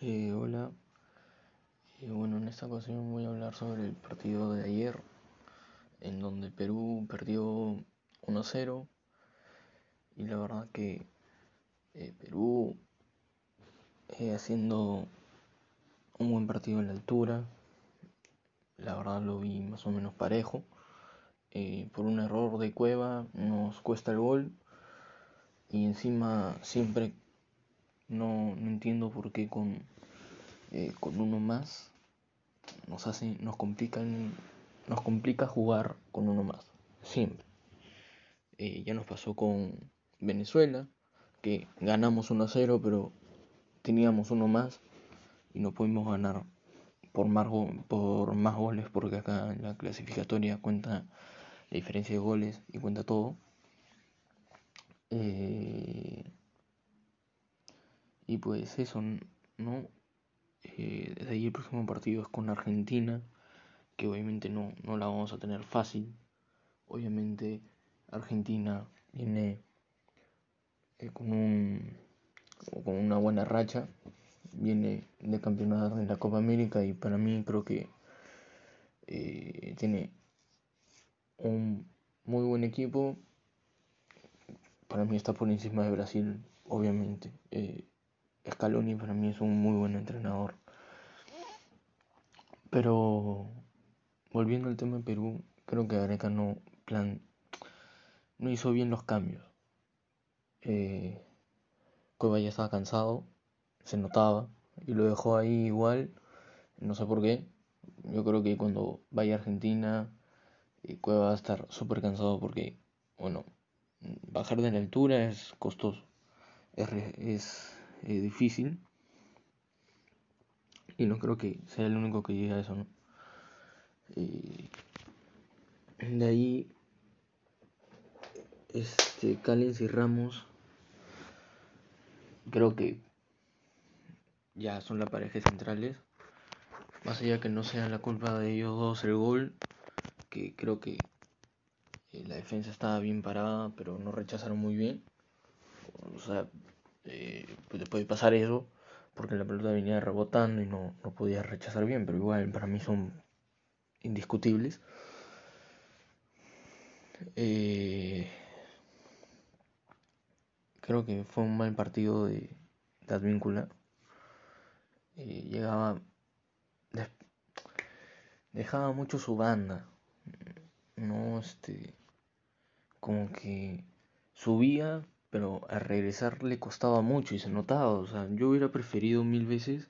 Eh, hola, Eh, bueno, en esta ocasión voy a hablar sobre el partido de ayer, en donde Perú perdió 1-0 y la verdad que eh, Perú eh, haciendo un buen partido en la altura, la verdad lo vi más o menos parejo. Por un error de Cueva nos cuesta el gol. Y encima siempre no, no entiendo por qué con, eh, con uno más nos hace, nos complican, nos complica jugar con uno más, siempre. Eh, ya nos pasó con Venezuela, que ganamos 1 0, pero teníamos uno más y no pudimos ganar por más, por más goles, porque acá en la clasificatoria cuenta la diferencia de goles y cuenta todo. Eh, y pues eso, ¿no? Eh, desde ahí el próximo partido es con Argentina, que obviamente no, no la vamos a tener fácil. Obviamente Argentina viene eh, con, un, con una buena racha, viene de campeonato de la Copa América y para mí creo que eh, tiene un muy buen equipo. Para mí está por encima de Brasil, obviamente. Eh, Scaloni para mí es un muy buen entrenador. Pero volviendo al tema de Perú, creo que Gareca no, plan, no hizo bien los cambios. Eh, Cueva ya estaba cansado, se notaba, y lo dejó ahí igual, no sé por qué. Yo creo que cuando vaya a Argentina, eh, Cueva va a estar súper cansado porque, bueno, bajar de la altura es costoso, es eh, difícil, y no creo que sea el único que llegue a eso, ¿no? Eh, de ahí, este, Callens y Ramos, creo que ya son la pareja centrales. Más allá que no sea la culpa de ellos dos el gol, que creo que eh, la defensa estaba bien parada, pero no rechazaron muy bien. O sea, eh, pues puede pasar eso, porque la pelota venía rebotando y no, no podía rechazar bien, pero igual para mí son indiscutibles. Eh, creo que fue un mal partido de, de Advíncula. Eh, llegaba, dejaba mucho su banda, no este, como que subía, pero al regresar le costaba mucho y se notaba. O sea, yo hubiera preferido mil veces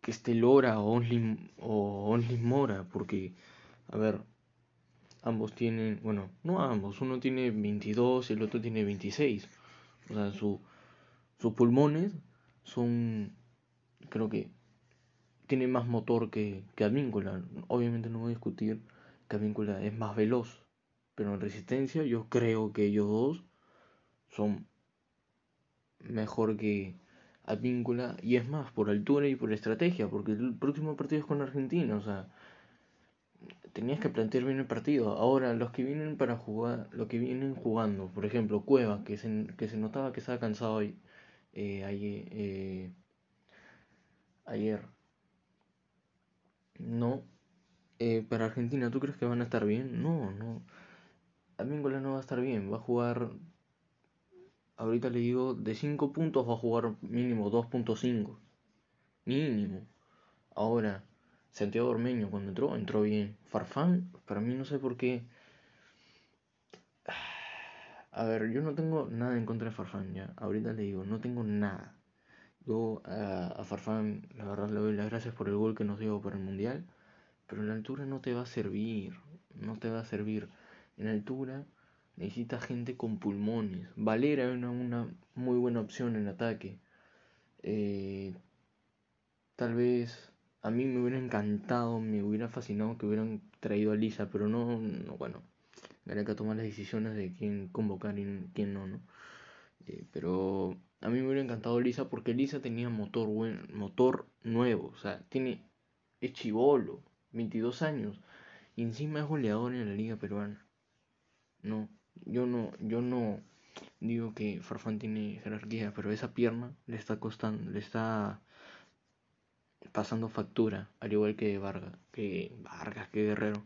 que esté Lora o Only, o Only Mora, porque, a ver, ambos tienen, bueno, no ambos, uno tiene 22 y el otro tiene 26. O sea, su, sus pulmones son, creo que, tiene más motor que, que Advíncula. Obviamente no voy a discutir que Advíncula es más veloz, pero en resistencia yo creo que ellos dos son mejor que Advíncula y es más por altura y por estrategia, porque el próximo partido es con Argentina, o sea, tenías que plantear bien el partido. Ahora, los que vienen para jugar, los que vienen jugando, por ejemplo, Cueva, que se, que se notaba que estaba cansado hoy, eh, ayer, eh, ayer, no. Eh, para Argentina, ¿tú crees que van a estar bien? No, no. Advíncula no va a estar bien, va a jugar, ahorita le digo, de 5 puntos va a jugar mínimo 2.5. Mínimo. Ahora, Santiago Ormeño cuando entró, entró bien. Farfán, para mí no sé por qué. A ver, yo no tengo nada en contra de Farfán, ya. Ahorita le digo, no tengo nada. Yo a, Farfán, la verdad, le doy las gracias por el gol que nos dio para el Mundial. Pero en la altura no te va a servir. No te va a servir. En altura necesitas gente con pulmones. Valera es una, una muy buena opción en ataque. Eh, tal vez a mí me hubiera encantado, me hubiera fascinado que hubieran traído a Lisa, pero no, no bueno, Gareca toma las decisiones de quién convocar y quién no, ¿no? Eh, pero a mí me hubiera encantado Lisa porque Lisa tenía motor buen, motor nuevo, o sea, tiene es chivolo, 22 años y encima es goleador en la liga peruana. No, yo no, yo no digo que Farfán tiene jerarquía, pero esa pierna le está costando, le está pasando factura, al igual que Vargas, que Vargas, que Guerrero.